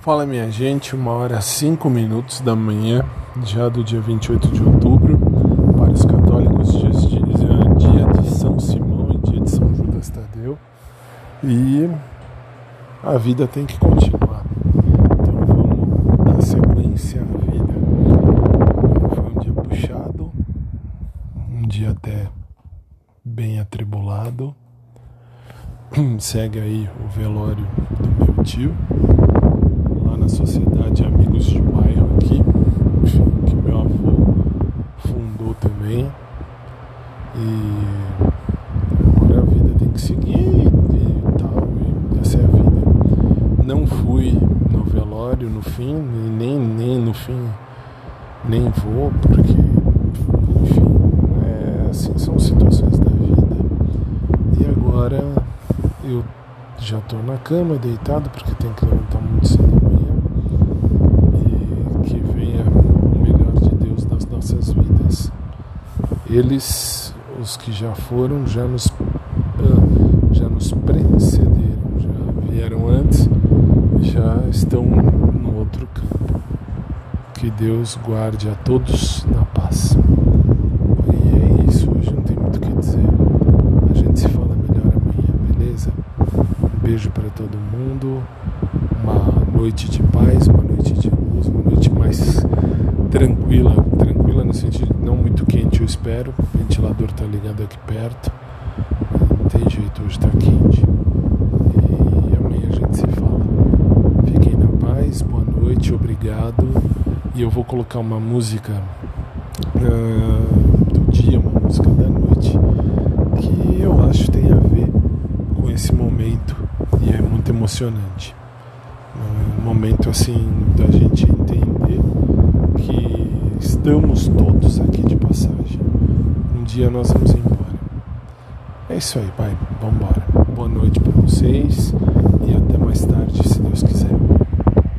Fala minha gente, uma hora cinco minutos da manhã, já do dia 28 de outubro, para os católicos, dia de, São Simão e dia de São Judas Tadeu. E a vida tem que continuar. Então vamos dar sequência à vida. Foi um dia puxado, um dia até bem atribulado. Segue aí o velório do meu tio na sociedade Amigos de Bairro aqui, que meu avô fundou também. E agora a vida tem que seguir e tal, e essa é a vida. Não fui no velório no fim, nem, nem no fim, nem vou, porque, enfim, é, assim, são situações da vida. E agora eu já estou na cama deitado porque tem que levantar muito cedo Eles, os que já foram, já nos, ah, já nos precederam, já vieram antes, já estão no outro campo. Que Deus guarde a todos na paz. E é isso, hoje não tem muito o que dizer. A gente se fala melhor amanhã, beleza? Um beijo para todo mundo, uma noite de paz, uma noite de luz, uma noite mais tranquila, tranquila no sentido não muito quente, eu espero. O ventilador está ligado aqui perto. Não tem jeito, hoje está quente. E amanhã a gente se fala. Fiquem na paz, boa noite, obrigado. E eu vou colocar uma música uh, do dia, uma música da noite, que eu acho que tem a ver com esse momento e é muito emocionante. Um momento assim da gente entender estamos todos aqui dia nós vamos embora. É isso aí, pai. Vamos embora. Boa noite para vocês